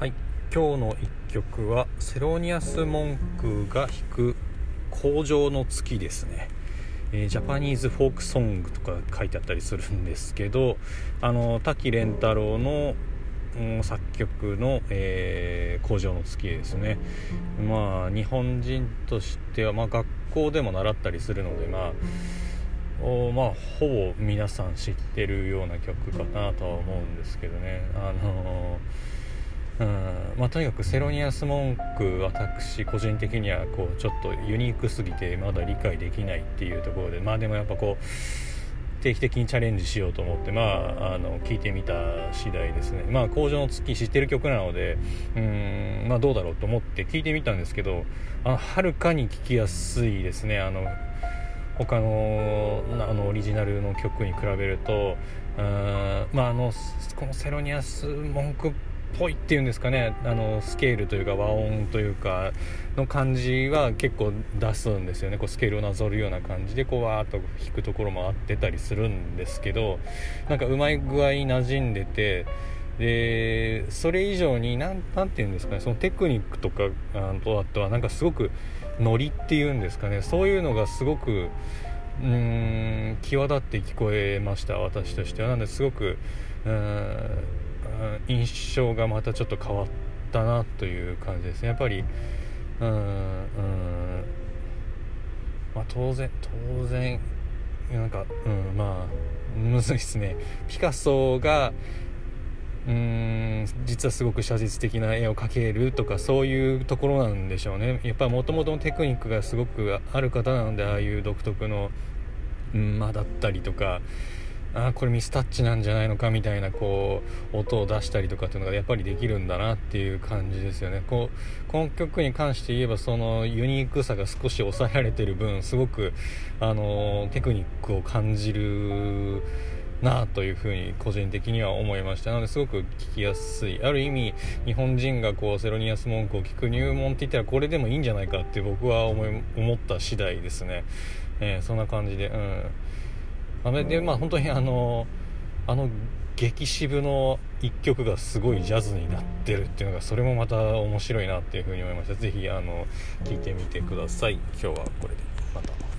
はい。今日の一曲はセロニアス・モンクが弾く「工場の月」ですね、えー、ジャパニーズフォークソングとか書いてあったりするんですけどあの滝廉太郎の、作曲の、えー、工場の月ですね。まあ日本人としては、まあ、学校でも習ったりするのでまあおまあほぼ皆さん知ってるような曲かなとは思うんですけどね。あのーうん。まあ、とにかくセロニアス文句私個人的にはこうちょっとユニークすぎてまだ理解できないっていうところでまあでもやっぱこう定期的にチャレンジしようと思ってまああの聞いてみた次第ですね。まあ工場の月知ってる曲なのでうんまあどうだろうと思って聞いてみたんですけどはるかに聴きやすいですね。あの他のあのオリジナルの曲に比べるとうんまああのこのセロニアス文句ぽいっていうんですかね。あのスケールというか和音というかの感じは結構出すんですよね。こうスケールをなぞるような感じでこうわーっと弾くところもあってたりするんですけどなんかうまい具合に馴染んでてでそれ以上に何て言うんですかね。そのテクニックとかあとあとはなんかすごくノリっていうんですかね。そういうのがすごくうーん際立って聞こえました。私としては。なんですごくうん印象がまたちょっと変わったなという感じですね。やっぱりうんまあ当然当然なんかうんまあむずいっすね。ピカソがうん実はすごく写実的な絵を描けるとかそういうところなんでしょうね。やっぱりもともとのテクニックがすごくある方なのでああいう独特の間だったりとかあこれミスタッチなんじゃないのかみたいなこう音を出したりとかっていうのがやっぱりできるんだなっていう感じですよね。こうこの曲に関して言えばそのユニークさが少し抑えられてる分すごくあのテクニックを感じるなあというふうに個人的には思いました。なのですごく聞きやすい。ある意味日本人がこうセロニアス文句を聞く入門って言ったらこれでもいいんじゃないかって僕は思い思った次第ですね、えー、そんな感じでうん。でまあ本当にあのあの激渋の一曲がすごいジャズになってるっていうのがそれもまた面白いなっていうふうに思いました。是非あの聴いてみてください。今日はこれで。また。